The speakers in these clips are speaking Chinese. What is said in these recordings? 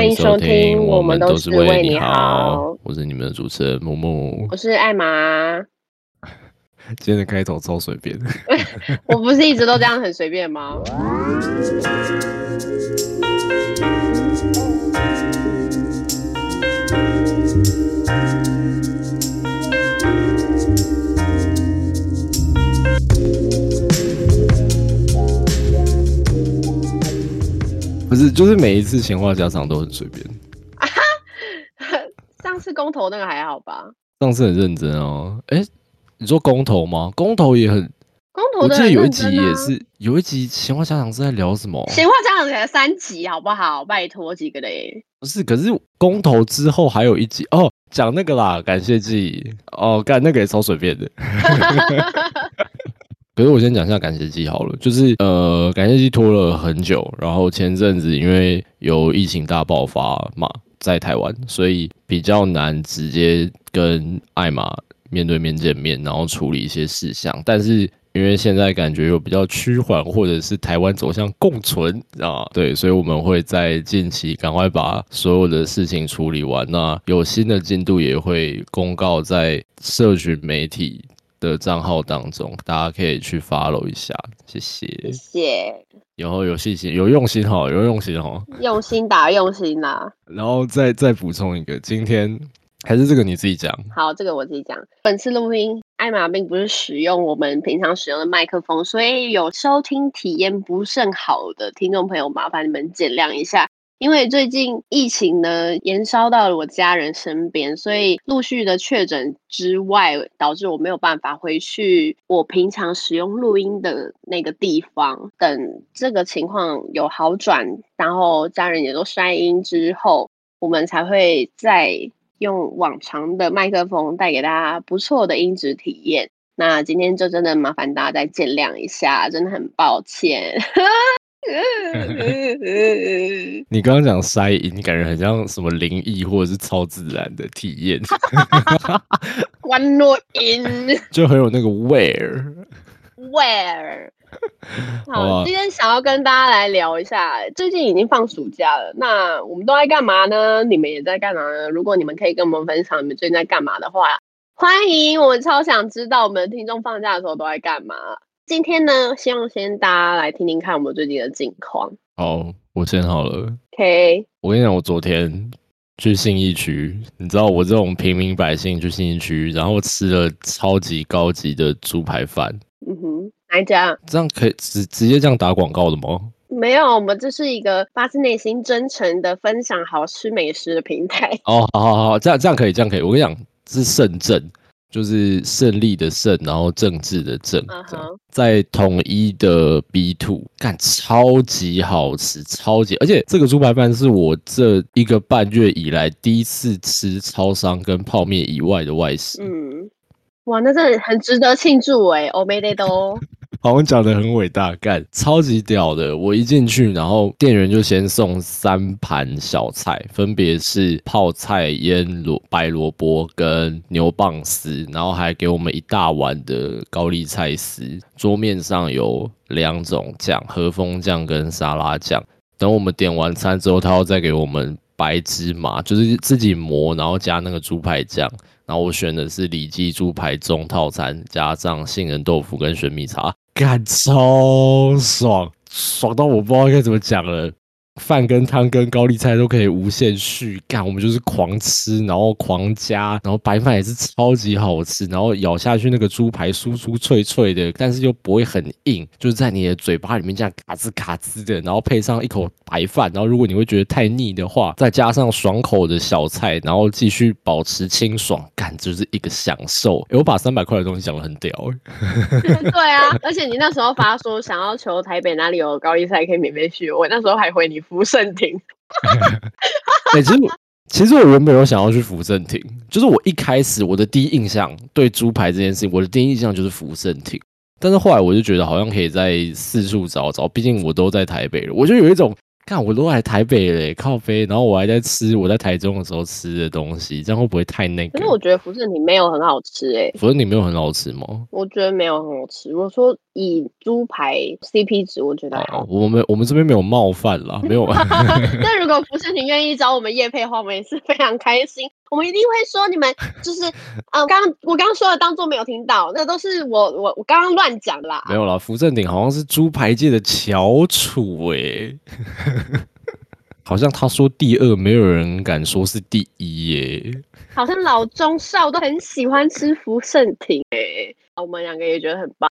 欢迎收听，我们都是为你好。我是你们的主持人木木，我是艾玛。今天的开头超随便，我不是一直都这样很随便吗？不是，就是每一次闲话家常都很随便。上次公投那个还好吧？上次很认真哦。哎，你说公投吗？公投也很公投。我记得有一集也是，有一集闲话家常是在聊什么？闲话家常才三集，好不好？拜托几个嘞。不是，可是公投之后还有一集哦，讲那个啦，感谢记忆哦，干那个也超随便的。可是我先讲一下感谢祭好了，就是呃，感谢祭拖了很久，然后前阵子因为有疫情大爆发嘛，在台湾，所以比较难直接跟艾玛面对面见面，然后处理一些事项。但是因为现在感觉有比较趋缓，或者是台湾走向共存啊，对，所以我们会在近期赶快把所有的事情处理完。那有新的进度也会公告在社群媒体。的账号当中，大家可以去 follow 一下，谢谢，谢谢，然后有细心，有用心哈，有用心哈，用心打 用心啦，然后再再补充一个，今天还是这个你自己讲，好，这个我自己讲，本次录音，艾玛并不是使用我们平常使用的麦克风，所以有收听体验不甚好的听众朋友，麻烦你们见谅一下。因为最近疫情呢延烧到了我家人身边，所以陆续的确诊之外，导致我没有办法回去我平常使用录音的那个地方。等这个情况有好转，然后家人也都筛阴之后，我们才会再用往常的麦克风带给大家不错的音质体验。那今天就真的麻烦大家再见谅一下，真的很抱歉。你刚刚讲筛音，感觉很像什么灵异或者是超自然的体验。关录音就很有那个 where where。好，今天想要跟大家来聊一下，最近已经放暑假了，那我们都在干嘛呢？你们也在干嘛呢？如果你们可以跟我们分享你们最近在干嘛的话，欢迎，我们超想知道我们的听众放假的时候都在干嘛。今天呢，希望先大家来听听看我们最近的近况。好，我先好了。OK，我跟你讲，我昨天去信义区，你知道我这种平民百姓去信义区，然后吃了超级高级的猪排饭。嗯哼，哪一家？这样可以直直接这样打广告的吗？没有，我们这是一个发自内心、真诚的分享好吃美食的平台。哦，好好好，这样这样可以，这样可以。我跟你讲，是圣正。就是胜利的胜，然后政治的政，在统一的 B two 干超级好吃，超级，而且这个猪排饭是我这一个半月以来第一次吃超商跟泡面以外的外食。嗯，哇，那真的很值得庆祝哎，欧美的都。好像讲的很伟大，干超级屌的。我一进去，然后店员就先送三盘小菜，分别是泡菜、腌萝白萝卜跟牛蒡丝，然后还给我们一大碗的高丽菜丝。桌面上有两种酱，和风酱跟沙拉酱。等我们点完餐之后，他要再给我们白芝麻，就是自己磨，然后加那个猪排酱。然后我选的是里脊猪排中套餐，加上杏仁豆腐跟玄米茶。干超爽，爽到我不知道该怎么讲了。饭跟汤跟高丽菜都可以无限续干，我们就是狂吃，然后狂加，然后白饭也是超级好吃，然后咬下去那个猪排酥酥脆脆的，但是又不会很硬，就是在你的嘴巴里面这样嘎吱嘎吱的，然后配上一口白饭，然后如果你会觉得太腻的话，再加上爽口的小菜，然后继续保持清爽感，就是一个享受。我把三百块的东西讲的很屌。对啊，而且你那时候发说想要求台北哪里有高丽菜可以免费续，我那时候还回你。福盛亭，哎，其实其实我原本有想要去福盛亭，就是我一开始我的第一印象对猪排这件事情，我的第一印象就是福盛亭，但是后来我就觉得好像可以在四处找找，毕竟我都在台北了，我就有一种看我都来台北嘞，靠飞，然后我还在吃我在台中的时候吃的东西，这样会不会太那个？可是我觉得福盛你没有很好吃诶、福盛你没有很好吃吗？我觉得没有很好吃。我说以猪排 CP 值，我觉得还好哦，。我们我们这边没有冒犯啦，没有。但如果福盛你愿意找我们叶配的话，我们也是非常开心。我们一定会说你们 就是，嗯，刚刚我刚刚说的当做没有听到，那都是我我我刚刚乱讲的啦。没有啦，福正鼎好像是猪排界的翘楚诶、好像他说第二，没有人敢说是第一耶、好像老中少都很喜欢吃福盛亭诶、我们两个也觉得很棒。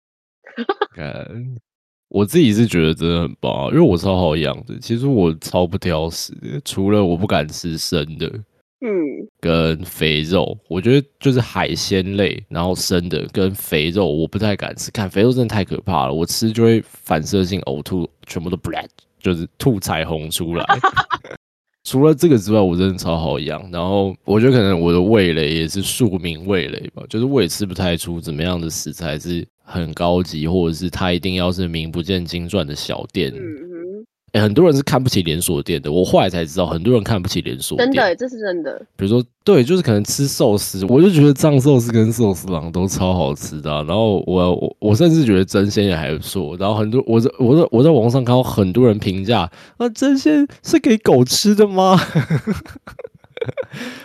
看，我自己是觉得真的很棒啊，因为我超好养的。其实我超不挑食的，除了我不敢吃生的嗯，跟肥肉，我觉得就是海鲜类，然后生的跟肥肉我不太敢吃。看肥肉真的太可怕了，我吃就会反射性呕吐，全部都 black，就是吐彩虹出来。除了这个之外，我真的超好养。然后我觉得可能我的味蕾也是庶民味蕾吧，就是我也吃不太出怎么样的食材是很高级，或者是它一定要是名不见经传的小店。很多人是看不起连锁店的，我后来才知道，很多人看不起连锁店。真的，这是真的。比如说，对，就是可能吃寿司，我就觉得藏寿司跟寿司郎都超好吃的啊、然后我我我甚至觉得真鲜也还不错。然后很多我在我在我在网上看到很多人评价，那，真鲜是给狗吃的吗？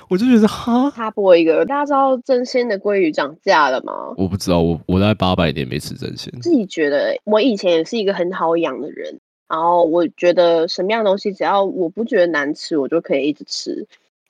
我就觉得哈，插播一个，大家知道真鲜的鲑鱼涨价了吗？我不知道，我我大概八百年没吃真鲜。自己觉得，我以前也是一个很好养的人，然后我觉得什么样的东西，只要我不觉得难吃，我就可以一直吃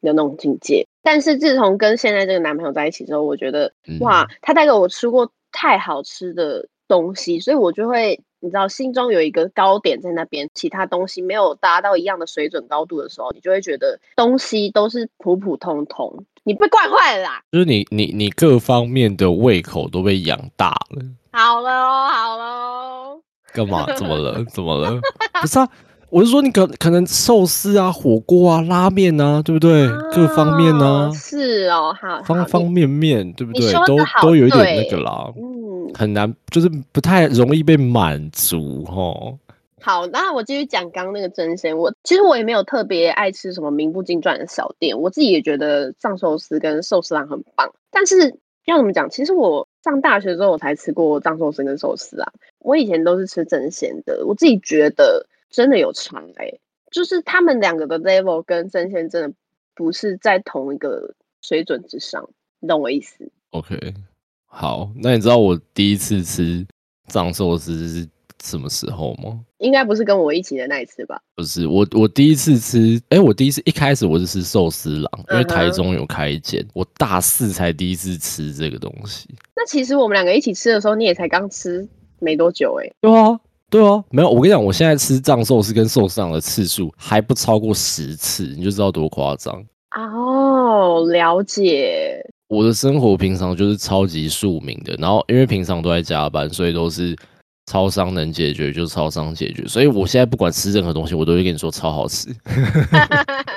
的那种境界。但是自从跟现在这个男朋友在一起之后，我觉得嗯哇，他带给我吃过太好吃的东西，所以我就会。你知道心中有一个高点在那边，其他东西没有达到一样的水准高度的时候，你就会觉得东西都是普普通通，你被惯坏了啦。就是你你你各方面的胃口都被养大了。好了哦，好了哦，干嘛？怎么了？怎么了？不是啊，我是说你可可能寿司啊、火锅啊、拉面啊，对不对？各方面啊哦，是哦，好，方方面面，对不你对？都都有一点那对个啦，嗯，很难，就是不太容易被满足哈。好，那我继续讲刚刚那个真鲜。我其实我也没有特别爱吃什么名不经传的小店，我自己也觉得藏寿司跟寿司郎很棒。但是要怎么讲？其实我上大学之后我才吃过藏寿司跟寿司啊，我以前都是吃真鲜的。我自己觉得真的有差哎、就是他们两个的 level 跟真鲜真的不是在同一个水准之上，你懂我意思？OK，好，那你知道我第一次吃藏寿司是什么时候吗？应该不是跟我一起的那一次吧？不是我，我第一次吃，哎、我第一次一开始我是吃寿司郎，因为台中有开一间，我大四才第一次吃这个东西。那其实我们两个一起吃的时候，你也才刚吃没多久哎、对啊，对啊，没有，我跟你讲，我现在吃藏寿司跟寿司郎的次数还不超过十次，你就知道多夸张。哦，了解。我的生活平常就是超级庶民的，然后因为平常都在加班，所以都是超商能解决就超商解决，所以我现在不管吃任何东西，我都会跟你说超好吃，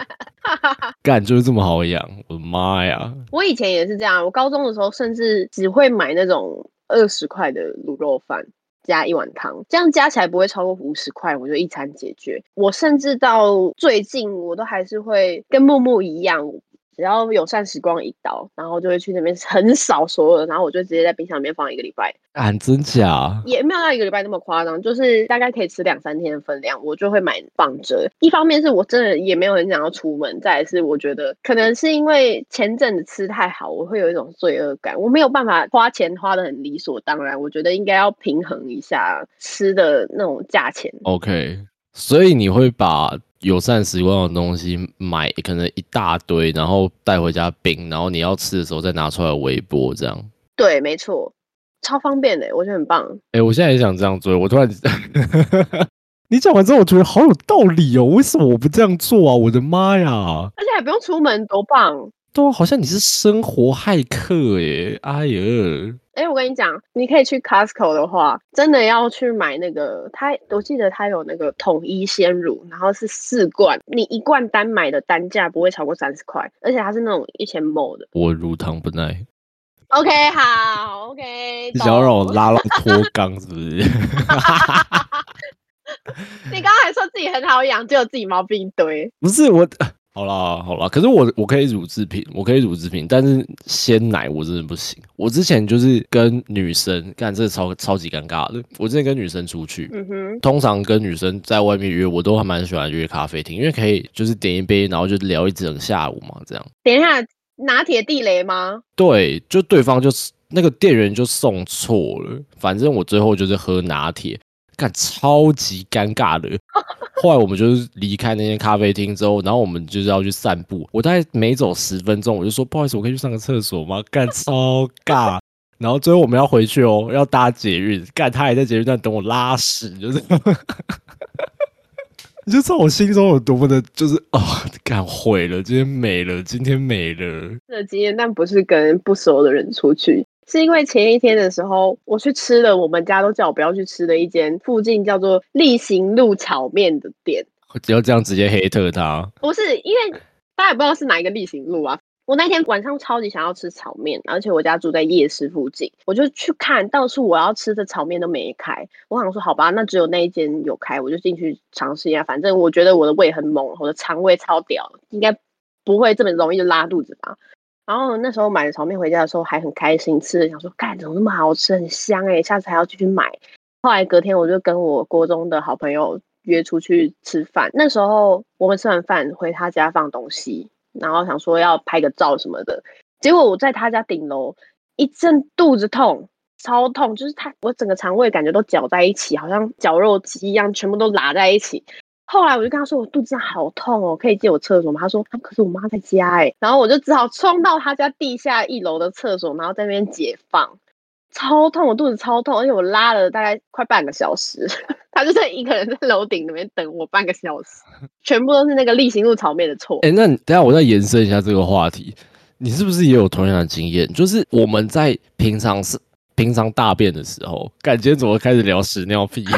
干就是这么好养，我的妈呀！我以前也是这样，我高中的时候甚至只会买那种二十块的卤肉饭。加一碗汤，这样加起来不会超过五十块，我就一餐解决。我甚至到最近，我都还是会跟木木一样，只要友善时光一到，然后就会去那边 很少所有的，然后我就直接在冰箱里面放一个礼拜。啊真假？也没有到一个礼拜那么夸张，就是大概可以吃两三天的分量，我就会买放着。一方面是我真的也没有很想要出门，再来是我觉得可能是因为前阵子吃太好，我会有一种罪恶感，我没有办法花钱花的很理所当然，我觉得应该要平衡一下吃的那种价钱。OK，所以你会把友善时光的东西买可能一大堆，然后带回家冰，然后你要吃的时候再拿出来微波，这样。对，没错，超方便的，我觉得很棒。哎、我现在也想这样做，我突然，你讲完之后，我觉得好有道理哦。为什么我不这样做啊？我的妈呀！而且还不用出门，多棒！对啊，好像你是生活骇客耶！哎呀，哎、我跟你讲，你可以去 Costco 的话，真的要去买那个，它我记得它有那个统一鲜乳，然后是四罐，你一罐单买的单价不会超过三十块，而且它是那种一千 ml 的。我乳糖不耐，OK，好，OK，你想要让我拉到脱肛是不是？你刚刚还说自己很好养，就有自己毛病一堆。不是我，好啦好啦，可是我我可以乳制品，我可以乳制品，但是鲜奶我真的不行。我之前就是跟女生干，这个超超级尴尬的。我之前跟女生出去，嗯哼，通常跟女生在外面约，我都还蛮喜欢约咖啡厅，因为可以就是点一杯，然后就聊一整下午嘛，这样。等一下，拿铁地雷吗？对，就对方就是那个店员就送错了，反正我最后就是喝拿铁，干超级尴尬的。后来我们就是离开那间咖啡厅之后，然后我们就是要去散步。我大概每走十分钟，我就说不好意思，我可以去上个厕所吗？干超尬。然后最后我们要回去哦，要搭捷运，干他还在捷运站等我拉屎，就是。你就知道我心中有多么的，就是啊，干毁了，今天没了，今天没了。这经验，但不是跟不熟的人出去，是因为前一天的时候，我去吃了我们家都叫我不要去吃的一间附近叫做例行路炒面的店。只要这样直接黑特他，不是因为大家也不知道是哪一个例行路啊。我那天晚上超级想要吃炒面，而且我家住在夜市附近，我就去看到处我要吃的炒面都没开。我想说好吧，那只有那一间有开，我就进去尝试一下。反正我觉得我的胃很猛，我的肠胃超屌，应该不会这么容易就拉肚子吧。然后那时候买了炒面回家的时候还很开心吃，想说干怎么那么好吃，很香哎，下次还要继续买。后来隔天我就跟我国中的好朋友约出去吃饭，那时候我们吃完饭回他家放东西。然后想说要拍个照什么的，结果我在他家顶楼一阵肚子痛，超痛，就是他我整个肠胃感觉都搅在一起，好像绞肉机一样，全部都拉在一起。后来我就跟他说我肚子好痛哦，可以借我厕所吗？他说可是我妈在家哎，然后我就只好冲到他家地下一楼的厕所，然后在那边解放。超痛，我肚子超痛，而且我拉了大概快半个小时，他就在一个人在楼顶那边等我半个小时，全部都是那个例行路炒面的错。哎，那等下我再延伸一下这个话题，你是不是也有同样的经验？就是我们在平常是平常大便的时候，感觉怎么开始聊屎尿屁？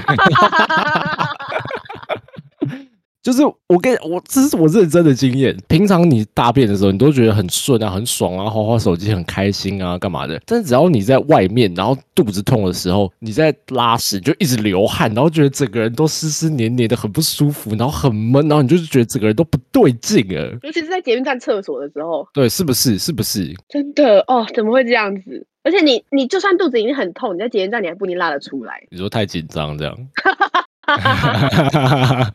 就是我跟我这是我认真的经验。平常你大便的时候，你都觉得很顺啊，很爽啊，滑滑手机很开心啊，干嘛的？但是只要你在外面，然后肚子痛的时候，你在拉屎就一直流汗，然后觉得整个人都湿湿黏黏的，很不舒服，然后很闷，然后你就是觉得整个人都不对劲啊。尤其是在捷运站厕所的时候，对，是不是？是不是？真的哦？怎么会这样子？而且你你就算肚子已经很痛，你在捷运站你还不一定拉得出来。你说太紧张这样？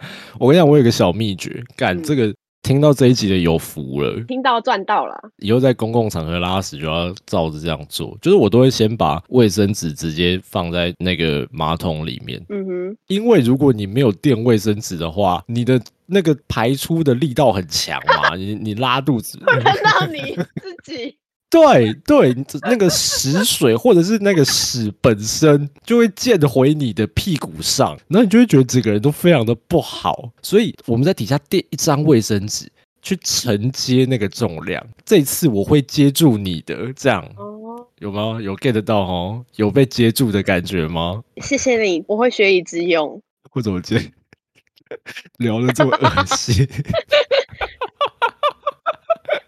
我跟你讲，我有个小秘诀，干这个听到这一集的有福了，听到赚到了。以后在公共场合拉屎就要照着这样做，就是我都会先把卫生纸直接放在那个马桶里面。嗯哼，因为如果你没有垫卫生纸的话，你的那个排出的力道很强嘛，你你拉肚子，看到你自己。对对，那个屎水或者是那个屎本身就会溅回你的屁股上，然后你就会觉得整个人都非常的不好。所以我们在底下垫一张卫生纸去承接那个重量。这次我会接住你的，这样有吗？有 get 到哦？有被接住的感觉吗？谢谢你，我会学以致用。我怎么接？聊的这么恶心。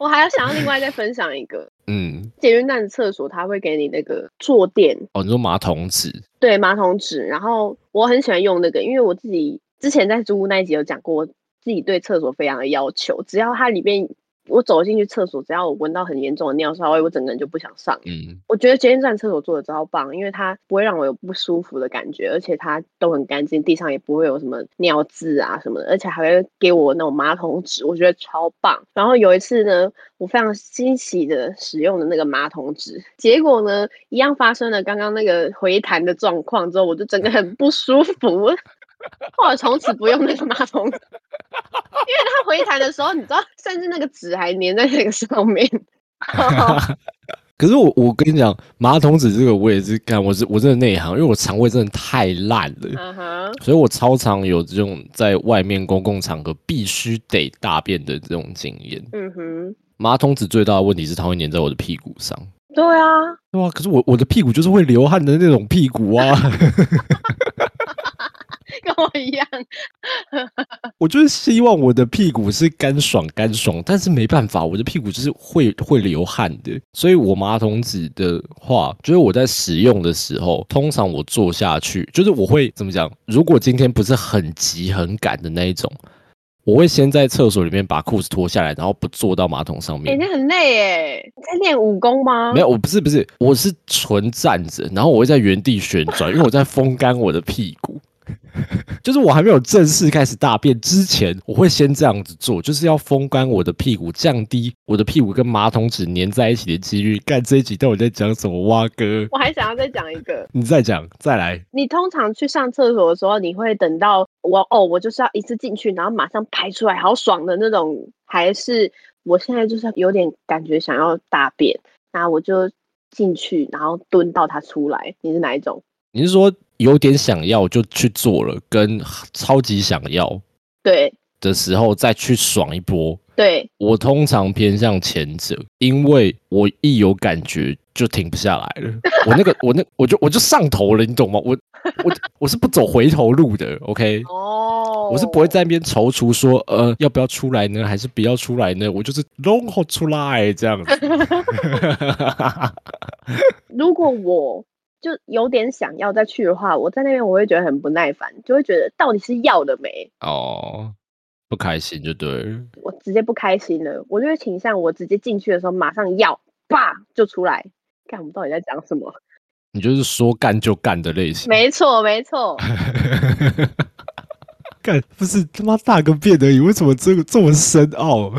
我还要想要另外再分享一个，嗯，捷运站的厕所它会给你那个坐垫哦，你说马桶纸？对，马桶纸。然后我很喜欢用那个，因为我自己之前在租屋那一集有讲过，自己对厕所非常的要求，只要它里面。我走进去厕所，只要我闻到很严重的尿骚味，我整个人就不想上。嗯，我觉得捷运站厕所做的超棒，因为它不会让我有不舒服的感觉，而且它都很干净，地上也不会有什么尿渍啊什么的，而且还会给我那种马桶纸，我觉得超棒。然后有一次呢，我非常欣喜的使用的那个马桶纸，结果呢，一样发生了刚刚那个回弹的状况之后，我就整个很不舒服。或者从此不用那个马桶，因为它回弹的时候，你知道，甚至那个纸还粘在那个上面。可是我我跟你讲，马桶纸这个我也是干，我是我真的内行，因为我肠胃真的太烂了，所以我超常有这种在外面公共场合必须得大便的这种经验。嗯哼，马桶纸最大的问题是它会粘在我的屁股上。对啊，对啊，可是我我的屁股就是会流汗的那种屁股啊。跟我一样。我就是希望我的屁股是干爽干爽，但是没办法，我的屁股就是会会流汗的。所以我马桶纸的话，就是我在使用的时候，通常我坐下去，就是我会怎么讲？如果今天不是很急很赶的那一种。我会先在厕所里面把裤子脱下来，然后不坐到马桶上面。哎，那很累耶！你在练武功吗？没有，我不是不是，我是纯站着，然后我会在原地旋转，因为我在风干我的屁股。就是我还没有正式开始大便之前，我会先这样子做，就是要风干我的屁股，降低我的屁股跟马桶纸粘在一起的几率。干这一集到底在讲什么？蛙哥，我还想要再讲一个，你再讲，再来。你通常去上厕所的时候，你会等到我哦，我就是要一次进去，然后马上排出来，好爽的那种，还是我现在就是有点感觉想要大便，那我就进去，然后蹲到它出来。你是哪一种？你是说？有点想要就去做了，跟超级想要对的时候再去爽一波。对我通常偏向前者，因为我一有感觉就停不下来了。我那个我那我就我就上头了，你懂吗？我我我是不走回头路的。OK 哦，我是不会在那边踌躇说呃要不要出来呢，还是不要出来呢？我就是弄好出来这样子。如果我。就有点想要再去的话，我在那边我会觉得很不耐烦，就会觉得到底是要了没哦，不开心就对。我直接不开心了，我就会倾向我直接进去的时候马上要，叭就出来。看我们到底在讲什么？你就是说干就干的类型。没错，没错。干不是他妈大个便而已，为什么这个这么深奥？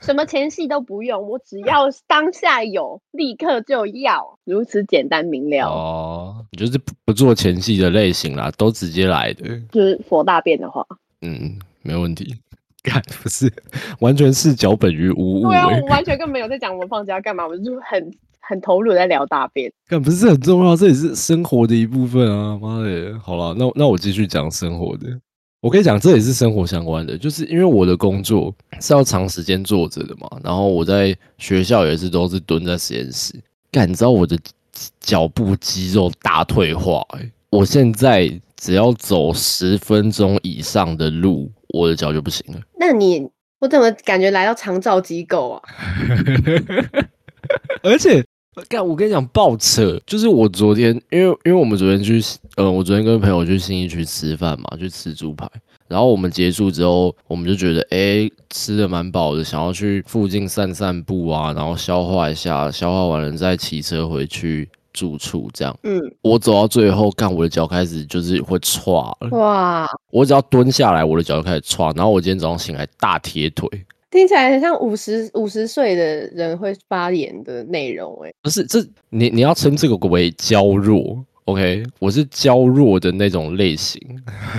什么前戏都不用，我只要当下有，立刻就要，如此简单明了。哦，你就是不不做前戏的类型啦，都直接来的。就是佛大便的话，嗯，没问题。干不是，完全是脚本于无物。对啊，我完全更没有在讲我们放假干嘛，我就很很投入在聊大便。干不是很重要，这也是生活的一部分啊！妈的，好了，那那我继续讲生活的。我跟你讲，这也是生活相关的，就是因为我的工作是要长时间坐着的嘛，然后我在学校也是都是蹲在实验室，干，你知道我的脚部肌肉大退化，哎，我现在只要走十分钟以上的路，我的脚就不行了。那你我怎么感觉来到长照机构啊？而且。干，我跟你讲，爆扯！就是我昨天，因为因为我们昨天去，呃，我昨天跟朋友去新义区吃饭嘛，去吃猪排。然后我们结束之后，我们就觉得，哎，吃的蛮饱的，想要去附近散散步啊，然后消化一下，消化完了再骑车回去住处。这样，嗯，我走到最后，干，我的脚开始就是会了。哇！我只要蹲下来，我的脚就开始踹。然后我今天早上醒来，大铁腿。听起来很像五十五十岁的人会发言的内容，哎，不是，这你你要称这个为娇弱，OK，我是娇弱的那种类型，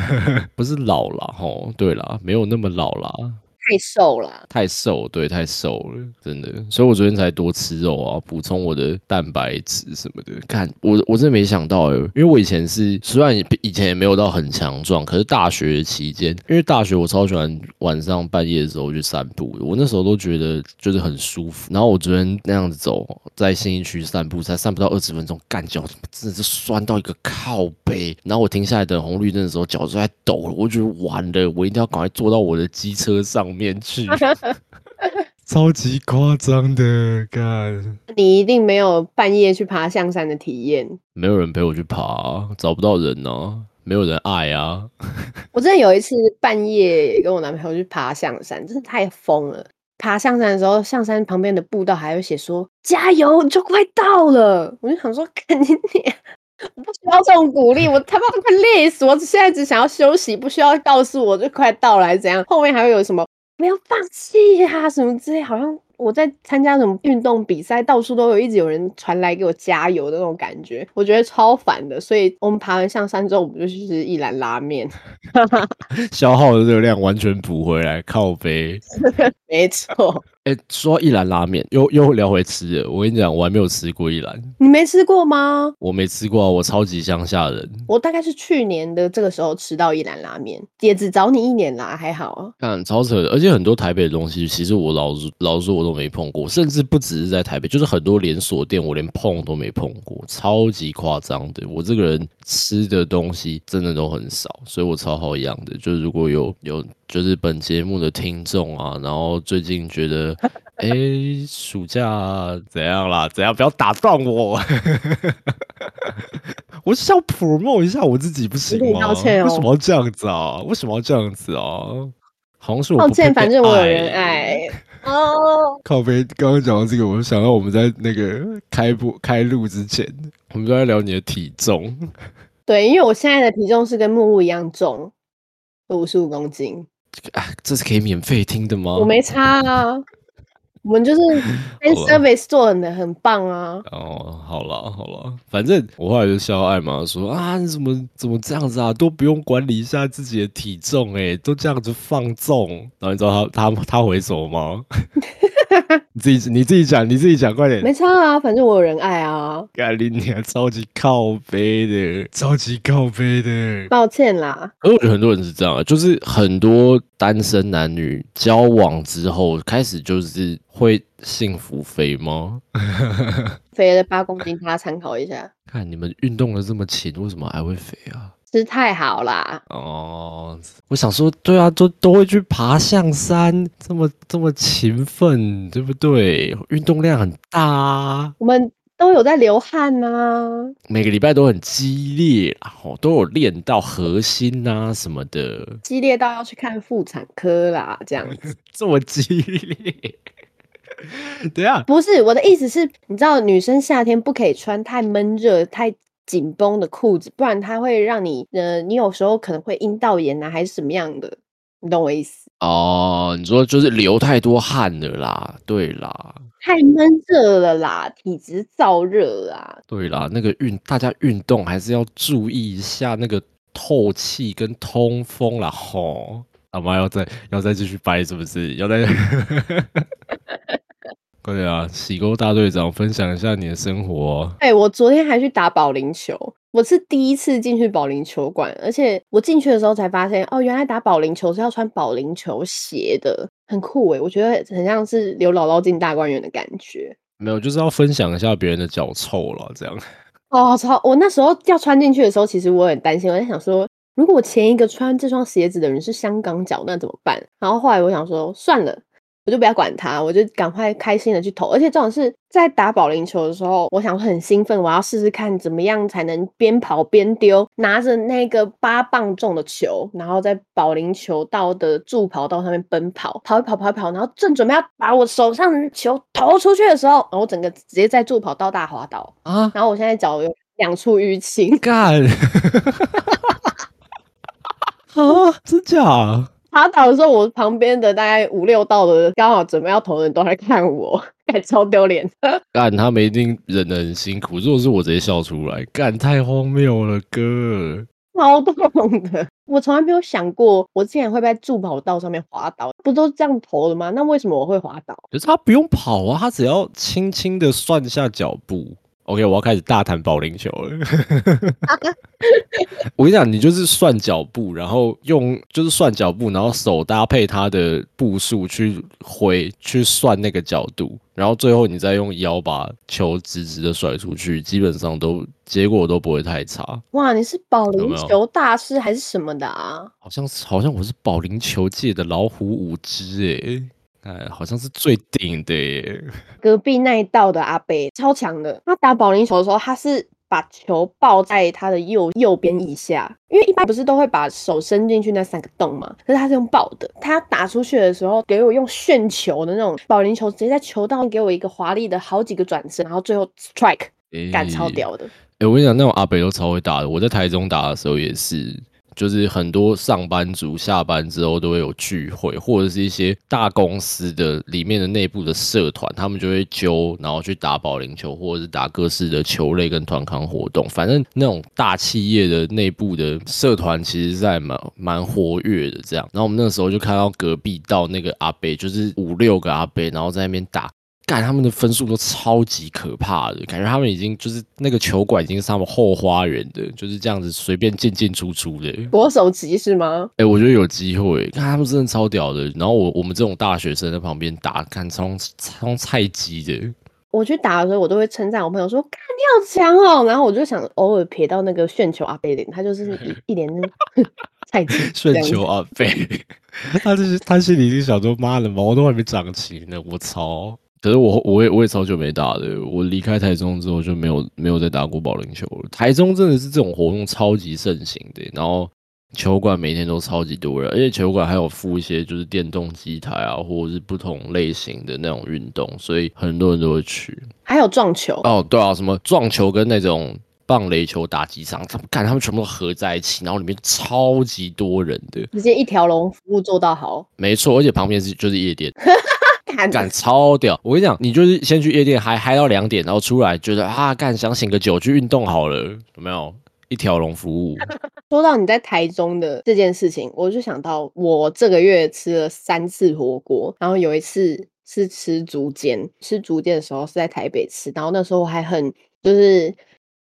不是老了吼，对了，没有那么老了。太瘦了，太瘦，对，太瘦了，真的，所以我昨天才多吃肉啊，补充我的蛋白质什么的。看，我我真的没想到哎，因为我以前是虽然以前也没有到很强壮，可是大学期间，因为大学我超喜欢晚上半夜的时候去散步，我那时候都觉得就是很舒服。然后我昨天那样子走在新一区散步，才散不到二十分钟，干脚真的是酸到一个靠背。然后我停下来等红绿灯的时候，脚就在抖了，我觉得完了，我一定要赶快坐到我的机车上。面具，超级夸张的干！你一定没有半夜去爬象山的体验，没有人陪我去爬，找不到人呢，没有人爱啊！我真的有一次半夜跟我男朋友去爬象山，真的太疯了。爬象山的时候，象山旁边的步道还会写说“加油，你就快到了”。我就想说，肯定你。我不需要这种鼓励，我他妈都快累死！我现在只想要休息，不需要告诉我就快到了，怎样？后面还会有什么？不要放弃呀，什么之类，好像我在参加什么运动比赛，到处都有，一直有人传来给我加油的那种感觉，我觉得超烦的。所以我们爬完象山之后，我们就去吃一兰拉面，消耗的热量完全补回来，靠背。没错，哎，说一兰拉面，又又聊回吃的。我跟你讲，我还没有吃过一兰，你没吃过吗？我没吃过，我超级乡下人。我大概是去年的这个时候吃到一兰拉面，也只找你一年啦，还好啊。看超扯的，而且很多台北的东西，其实我老老实说我都没碰过，甚至不只是在台北，就是很多连锁店我连碰都没碰过，超级夸张的。我这个人吃的东西真的都很少，所以我超好养的。就是如果有有。就是本节目的听众啊，然后最近觉得，哎，暑假怎样啦？怎样？不要打断我，我是想 promote 一下我自己，不行吗？道歉哦。为什么要这样子啊？为什么要这样子啊？好像是我抱歉，反正我有人爱哦。靠背，刚刚讲到这个，我想到我们在那个开播开录之前，我们都在聊你的体重。对，因为我现在的体重是跟木木一样重，五十五公斤。啊，这是可以免费听的吗？我没差啊，我们就是 service 做的很棒啊。哦，好了好了，反正我后来就笑艾玛说啊，你怎么怎么这样子啊，都不用管理一下自己的体重，哎，都这样子放纵。然后你知道他他他回什么吗？你自己你自己讲，你自己讲，快点。没差啊，反正我有人爱啊。咖喱你还超级靠背的，超级靠背的。抱歉啦。而我觉得很多人是这样，就是很多单身男女交往之后，开始就是会幸福肥吗？肥了八公斤，大家参考一下。看你们运动的这么勤，为什么还会肥啊？吃太好啦！哦，我想说，对啊，都都会去爬象山，这么这么勤奋，对不对？运动量很大啊，我们都有在流汗呐，每个礼拜都很激烈，然后都有练到核心啊什么的，激烈到要去看妇产科啦，这样子，这么激烈？对啊，不是我的意思是，你知道女生夏天不可以穿太闷热太。紧绷的裤子，不然它会让你，呃，你有时候可能会阴道炎啊，还是什么样的，你懂我意思？哦，你说就是流太多汗了啦，对啦，太闷热了啦，体质燥热啊，对啦，那个运大家运动还是要注意一下那个透气跟通风啦，吼，阿妈要再要再继续掰是不是？要再。对啊，喜沟大队长分享一下你的生活。哎，我昨天还去打保龄球，我是第一次进去保龄球馆，而且我进去的时候才发现，哦，原来打保龄球是要穿保龄球鞋的，很酷哎，我觉得很像是刘姥姥进大观园的感觉。没有，就是要分享一下别人的脚臭了，这样。哦，超！我那时候要穿进去的时候，其实我很担心，我在想说，如果我前一个穿这双鞋子的人是香港脚，那怎么办？然后后来我想说，算了。我就不要管他，我就赶快开心的去投。而且这种是在打保龄球的时候，我想很兴奋，我要试试看怎么样才能边跑边丢，拿着那个八磅重的球，然后在保龄球道的助跑道上面奔跑，跑一跑，跑一跑，然后正准备要把我手上的球投出去的时候，然后我整个直接在助跑道大滑倒啊！然后我现在脚有两处淤青，干，啊，真假？滑倒的时候，我旁边的大概五六道的刚好准备要投的人都在看我，干超丢脸。干他们一定忍得很辛苦，如果是我直接笑出来，干太荒谬了，哥，超痛的。我从来没有想过，我竟然会在助跑道上面滑倒，不都这样投的吗？那为什么我会滑倒？可是他不用跑啊，他只要轻轻的算下脚步。OK，我要开始大谈保龄球了。我跟你讲，你就是算脚步，然后用就是算脚步，然后手搭配它的步数去挥，去算那个角度，然后最后你再用腰把球直直的甩出去，基本上都结果都不会太差。哇，你是保龄球大师还是什么的啊？好像，好像我是保龄球界的老虎五只哎。哎，好像是最顶的耶！隔壁那一道的阿北超强的，他打保龄球的时候，他是把球抱在他的右右边以下，因为一般不是都会把手伸进去那三个洞嘛，可是他是用抱的。他打出去的时候，给我用旋球的那种保龄球，直接在球道给我一个华丽的好几个转身，然后最后 strike，感超屌的。哎，我跟你讲，那种阿北都超会打的。我在台中打的时候也是。就是很多上班族下班之后都会有聚会，或者是一些大公司的里面的内部的社团，他们就会揪，然后去打保龄球，或者是打各式的球类跟团康活动。反正那种大企业的内部的社团，其实在蛮蛮活跃的。这样，然后我们那时候就看到隔壁到那个阿贝，就是五六个阿贝，然后在那边打。干他们的分数都超级可怕的，感觉他们已经就是那个球馆已经是他们后花园的，就是这样子随便进进出出的。国手级是吗？哎，我觉得有机会，看他们真的超屌的。然后我我们这种大学生在旁边打，看超超菜鸡的。我去打的时候，我都会称赞我朋友说：“干你好强哦！”然后我就想偶尔瞥到那个炫球阿贝林，他就是一 脸 菜鸡。炫球阿贝，他就是他心里就想说：“妈的，毛都还没长齐呢，我操！”可是我我也我也超久没打的，我离开台中之后就没有没有再打过保龄球了。台中真的是这种活动超级盛行的，然后球馆每天都超级多人，而且球馆还有附一些就是电动机台啊，或者是不同类型的那种运动，所以很多人都会去。还有撞球哦，对啊，什么撞球跟那种棒垒球打击场，他们看他们全部都合在一起，然后里面超级多人的，直接一条龙服务做到好。没错，而且旁边是就是夜店。干超屌！我跟你讲，你就是先去夜店嗨嗨到两点，然后出来觉得啊，干想醒个酒去运动好了，有没有一条龙服务？说到你在台中的这件事情，我就想到我这个月吃了三次火锅，然后有一次是吃竹间，吃竹间的时候是在台北吃，然后那时候我还很就是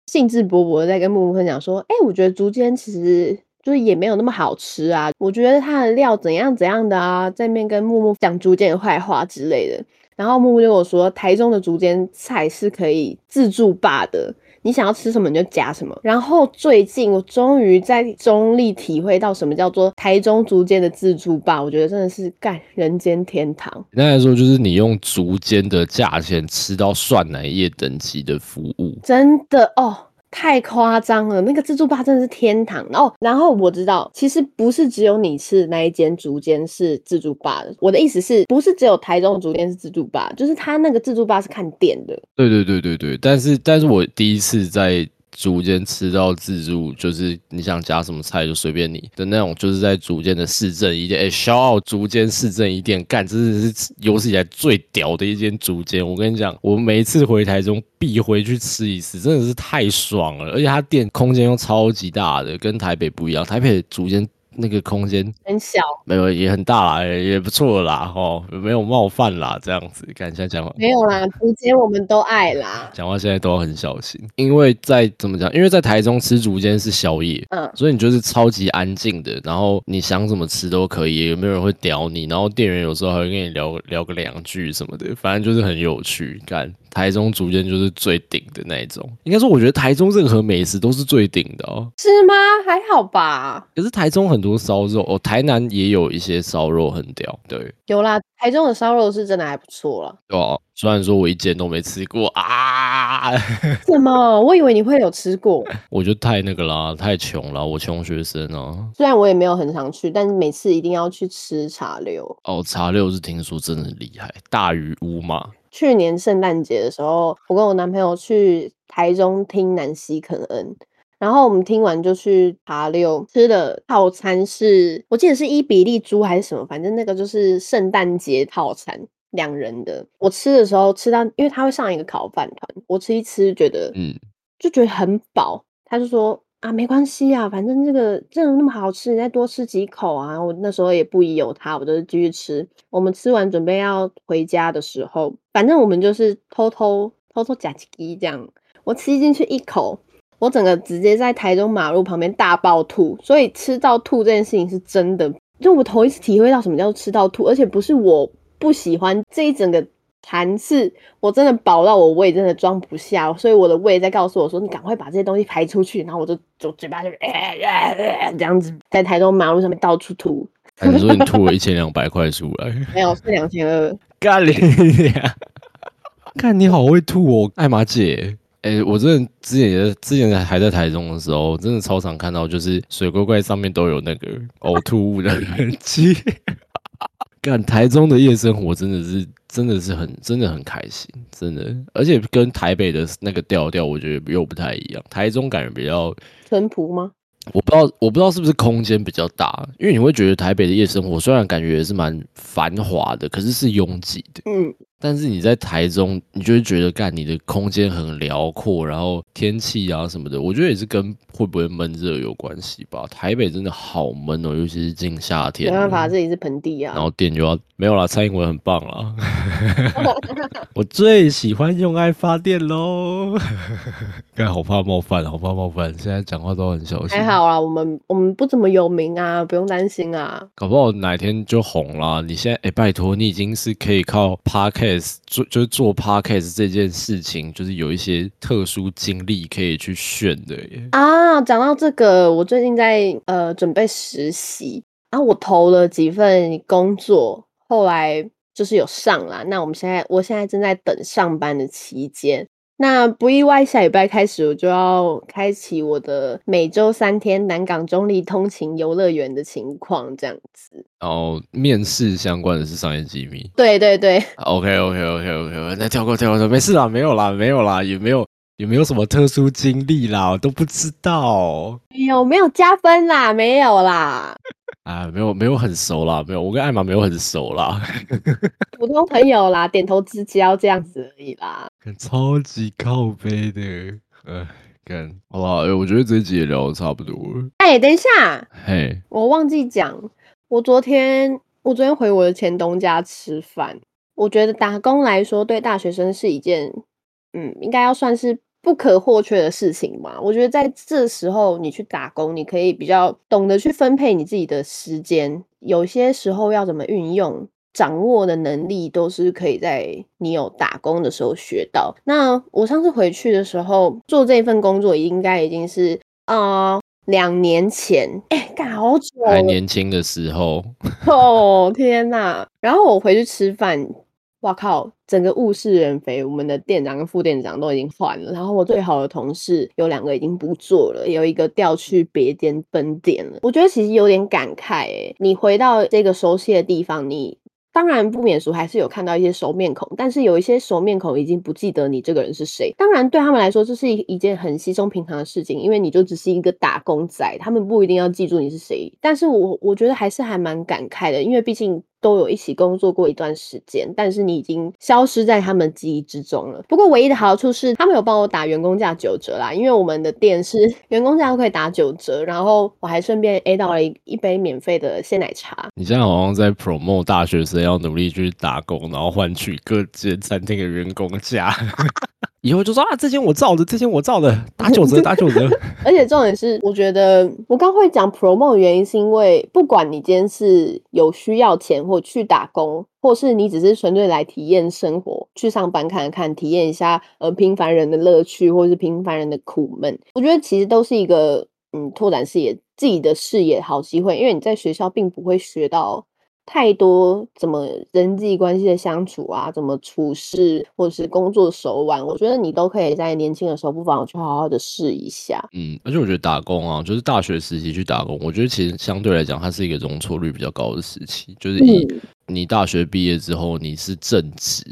兴致勃勃的在跟木木分享说，哎，我觉得竹间其实。就是也没有那么好吃啊，我觉得它的料怎样怎样的啊，在面跟木木讲竹间的坏话之类的，然后木木就跟我说，台中的竹间菜是可以自助霸的，你想要吃什么你就夹什么。然后最近我终于在中立体会到什么叫做台中竹间的自助霸，我觉得真的是干人间天堂。简单来说，就是你用竹间的价钱吃到蒜奶液等级的服务，真的哦。太夸张了，那个自助吧真的是天堂哦。然后我知道，其实不是只有你吃那一间竹间是自助吧的。我的意思是不是只有台中竹间是自助吧？就是他那个自助吧是看店的。对对对对对，但是但是我第一次在。逐渐吃到自助，就是你想加什么菜就随便你的那种，就是在逐渐的市政一店，哎，骄傲逐渐市政一店干，真的是有史以来最屌的一间逐渐。我跟你讲，我每一次回台中必回去吃一次，真的是太爽了，而且它店空间又超级大的，跟台北不一样，台北逐渐。那个空间。很小，没有也很大啦，也不错啦，吼，没有冒犯啦，这样子，看一下讲话，没有啦，竹间我们都爱啦，讲话现在都要很小心，因为在怎么讲，因为在台中吃竹间是宵夜，嗯，所以你就是超级安静的，然后你想怎么吃都可以，有没有人会屌你，然后店员有时候还会跟你聊聊个两句什么的，反正就是很有趣，干。台中竹间就是最顶的那一种，应该说，我觉得台中任何美食都是最顶的哦。是吗？还好吧。可是台中很多烧肉哦，台南也有一些烧肉很屌。对，有啦，台中的烧肉是真的还不错了。哦，虽然说我一间都没吃过啊。怎么？我以为你会有吃过。我就太那个啦，太穷了，我穷学生啊。虽然我也没有很常去，但是每次一定要去吃茶六。哦，茶六是听说真的厉害，大于乌嘛。去年圣诞节的时候，我跟我男朋友去台中听南希肯恩，然后我们听完就去爬六吃的套餐是，我记得是伊比利猪还是什么，反正那个就是圣诞节套餐，两人的。我吃的时候吃到，因为他会上一个烤饭团，我吃一吃觉得，嗯，就觉得很饱，他就说。啊，没关系啊，反正这个真的那么好吃，你再多吃几口啊！我那时候也不疑有他，我就是继续吃。我们吃完准备要回家的时候，反正我们就是偷偷偷偷夹鸡这样。我吃进去一口，我整个直接在台中马路旁边大爆吐。所以吃到吐这件事情是真的，就我头一次体会到什么叫吃到吐，而且不是我不喜欢这一整个。残次，我真的饱到我胃真的装不下，所以我的胃在告诉我说：“你赶快把这些东西排出去。”然后我就就嘴巴就这样子，在台中马路上面到处吐。你说你吐了一千两百块出来？没有，是两千二。干你呀！看你好会吐哦，艾玛姐。哎，我真的之前也之前还在台中的时候，真的超常看到，就是水龟怪上面都有那个呕吐物的痕迹。干台中的夜生活真的是。真的是很，真的很开心，真的，而且跟台北的那个调调，我觉得又不太一样。台中感觉比较淳朴吗？我不知道，我不知道是不是空间比较大，因为你会觉得台北的夜生活虽然感觉也是蛮繁华的，可是是拥挤的。嗯，但是你在台中，你就会觉得干你的空间很辽阔，然后天气啊什么的，我觉得也是跟会不会闷热有关系吧。台北真的好闷哦，尤其是近夏天。没办法，这里是盆地啊。然后电就要没有啦，蔡英文很棒啦。我最喜欢用爱发电喽。干好怕冒犯，好怕冒犯，现在讲话都很小心。还好啊，我们我们不怎么有名啊，不用担心啊。搞不好哪天就红了。你现在哎，拜托，你已经是可以靠做，就是做 podcast 这件事情，就是有一些特殊经历可以去炫的耶。啊，讲到这个，我最近在呃准备实习，然后我投了几份工作，后来就是有上啦。那我们现在，我现在正在等上班的期间。那不意外，下礼拜开始我就要开启我的每周三天南港中立通勤游乐园的情况，这样子。然后面试相关的是商业机密。对对对。OK OK OK OK，那跳过跳过，没事啦，没有啦，没有啦，也没有也没有什么特殊经历啦，我都不知道。有没有加分啦？没有啦。啊，没有没有很熟啦，没有，我跟艾玛没有很熟啦，普通朋友啦，点头之交这样子而已啦。超级靠背的，呃，干，好了，哎，我觉得这集也聊的差不多了。哎，等一下，嘿，我忘记讲，我昨天我昨天回我的前东家吃饭，我觉得打工来说，对大学生是一件，嗯，应该要算是。不可或缺的事情嘛，我觉得在这时候你去打工，你可以比较懂得去分配你自己的时间。有些时候要怎么运用、掌握的能力，都是可以在你有打工的时候学到。那我上次回去的时候做这份工作，应该已经是啊两年前，哎，干好久，还年轻的时候。哦天哪！然后我回去吃饭。哇靠！整个物是人非，我们的店长跟副店长都已经换了，然后我最好的同事有两个已经不做了，有一个调去别间分店了。我觉得其实有点感慨诶，你回到这个熟悉的地方，你。当然不免俗，还是有看到一些熟面孔，但是有一些熟面孔已经不记得你这个人是谁。当然对他们来说，这是一一件很稀松平常的事情，因为你就只是一个打工仔，他们不一定要记住你是谁。但是我我觉得还是还蛮感慨的，因为毕竟都有一起工作过一段时间，但是你已经消失在他们记忆之中了。不过唯一的好处是，他们有帮我打员工价九折啦，因为我们的店是员工价都可以打九折，然后我还顺便 A 到了一一杯免费的鲜奶茶。你现在好像在 promote 大学生。要努力去打工，然后换取各间餐厅的员工价。以后就说啊，这间我造的，这间我造的，打九折，打九折。而且重点是，我觉得我刚会讲 promo 的原因，是因为不管你今天是有需要钱，或去打工，或是你只是纯粹来体验生活，去上班看看，体验一下呃平凡人的乐趣，或是平凡人的苦闷，我觉得其实都是一个嗯拓展视野、自己的视野好机会，因为你在学校并不会学到。太多怎么人际关系的相处啊，怎么处事，或者是工作手腕，我觉得你都可以在年轻的时候不妨去好好的试一下。嗯，而且我觉得打工啊，就是大学时期去打工，我觉得其实相对来讲，它是一个容错率比较高的时期，就是你你大学毕业之后你是正职。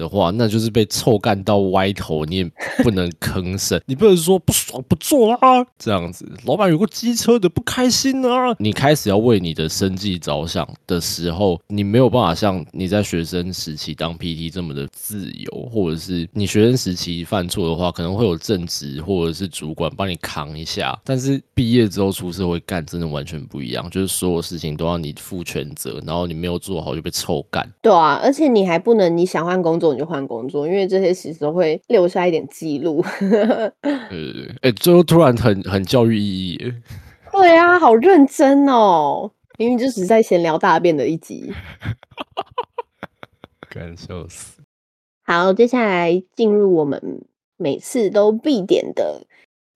的话，那就是被臭干到歪头，你也不能吭声，你不能说不爽不做啊，这样子，老板有个机车的不开心啊。你开始要为你的生计着想的时候，你没有办法像你在学生时期当 PT 这么的自由，或者是你学生时期犯错的话，可能会有正职或者是主管帮你扛一下，但是毕业之后出社会干，真的完全不一样，就是所有事情都要你负全责，然后你没有做好就被臭干。对啊，而且你还不能你想换工作。你就换工作，因为这些其实都会留下一点记录。对对对，哎，最后突然很很教育意义。对啊，好认真哦，明明就只是在闲聊大便的一集。感笑死。好，接下来进入我们每次都必点的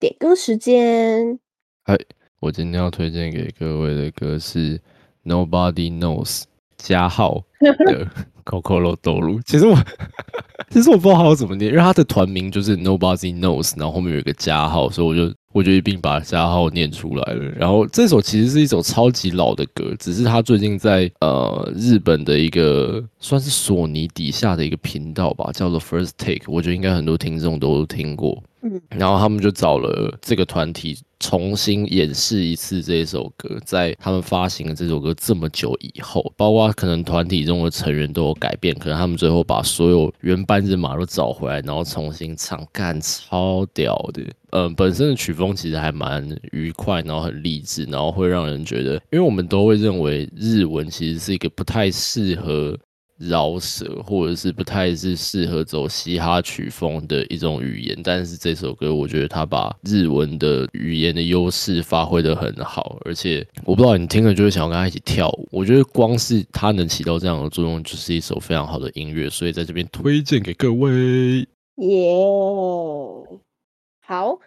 点歌时间。哎，我今天要推荐给各位的歌是 Nobody Knows 加号的。Coco 罗豆露，其实我 其实我不知道它要怎么念，因为它的团名就是 Nobody Knows，然后后面有一个加号，所以我就我就一并把加号念出来了。然后这首其实是一首超级老的歌，只是它最近在呃日本的一个算是索尼底下的一个频道吧，叫做 First Take，我觉得应该很多听众都听过。然后他们就找了这个团体重新演示一次这首歌，在他们发行了这首歌这么久以后，包括可能团体中的成员都有改变，可能他们最后把所有原班人马都找回来，然后重新唱，干超屌的。嗯，本身的曲风其实还蛮愉快，然后很励志，然后会让人觉得，因为我们都会认为日文其实是一个不太适合。饶舌，或者是不太是适合走嘻哈曲风的一种语言，但是这首歌我觉得他把日文的语言的优势发挥的很好，而且我不知道你听了就会想要跟他一起跳舞。我觉得光是他能起到这样的作用，就是一首非常好的音乐，所以在这边推荐给各位。耶，好。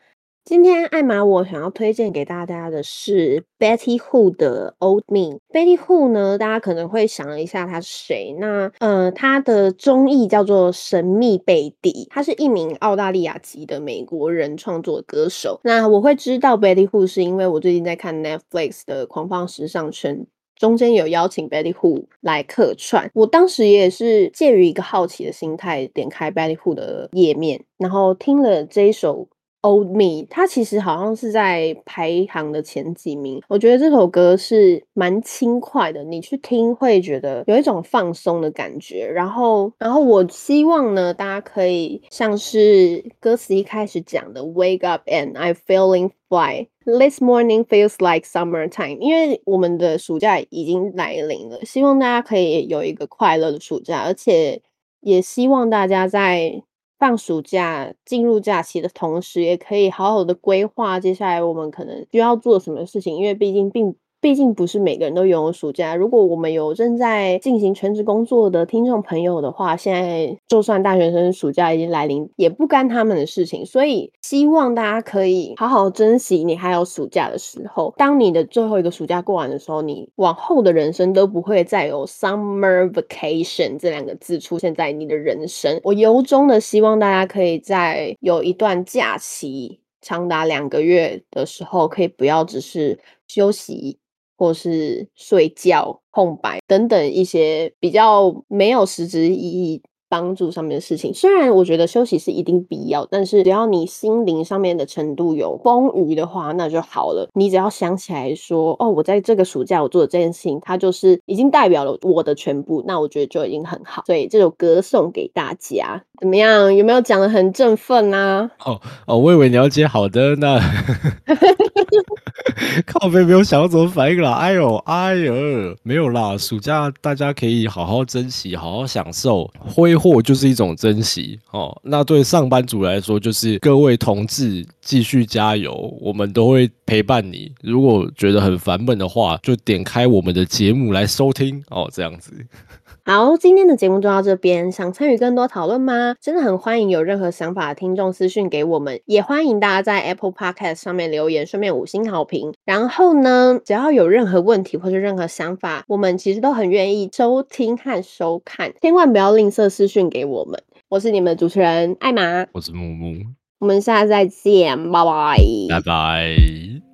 今天艾玛，我想要推荐给大家的是 Betty Who 的 Old Me。Betty Who 呢，大家可能会想一下她是谁？那呃，她的中译叫做神秘贝蒂，她是一名澳大利亚籍的美国人创作歌手。那我会知道 Betty Who 是因为我最近在看 Netflix 的《狂放时尚圈》，中间有邀请 Betty Who 来客串。我当时也是介于一个好奇的心态，点开 Betty Who 的页面，然后听了这一首。Old Me，它其实好像是在排行的前几名。我觉得这首歌是蛮轻快的，你去听会觉得有一种放松的感觉。然后，然后我希望呢，大家可以像是歌词一开始讲的，Wake up and I feeling fly. This morning feels like summertime. 因为我们的暑假已经来临了，希望大家可以有一个快乐的暑假，而且也希望大家在。放暑假进入假期的同时，也可以好好的规划接下来我们可能需要做什么事情，因为毕竟并。毕竟不是每个人都拥有暑假。如果我们有正在进行全职工作的听众朋友的话，现在就算大学生暑假已经来临，也不干他们的事情。所以希望大家可以好好珍惜你还有暑假的时候。当你的最后一个暑假过完的时候，你往后的人生都不会再有 summer vacation 这两个字出现在你的人生。我由衷的希望大家可以在有一段假期长达两个月的时候，可以不要只是休息。或是睡觉、空白等等一些比较没有实质意义帮助上面的事情，虽然我觉得休息是一定必要，但是只要你心灵上面的程度有丰腴的话，那就好了。你只要想起来说，哦，我在这个暑假我做的这件事情，它就是已经代表了我的全部，那我觉得就已经很好。所以这首歌送给大家，怎么样？有没有讲的很振奋啊？哦哦，我以为你要接好的那。靠背没有想到怎么反应啦，哎呦哎呦，没有啦，暑假大家可以好好珍惜，好好享受，挥货就是一种珍惜哦。那对上班族来说，就是各位同志继续加油，我们都会陪伴你。如果觉得很烦闷的话，就点开我们的节目来收听哦，这样子。好，今天的节目就到这边。想参与更多讨论吗？真的很欢迎有任何想法的听众私讯给我们，也欢迎大家在 Apple Podcast 上面留言，顺便五星好评。然后呢，只要有任何问题或者任何想法，我们其实都很愿意收听和收看，千万不要吝啬私讯给我们。我是你们的主持人艾玛，我是木木，我们下次再见，拜拜，拜拜。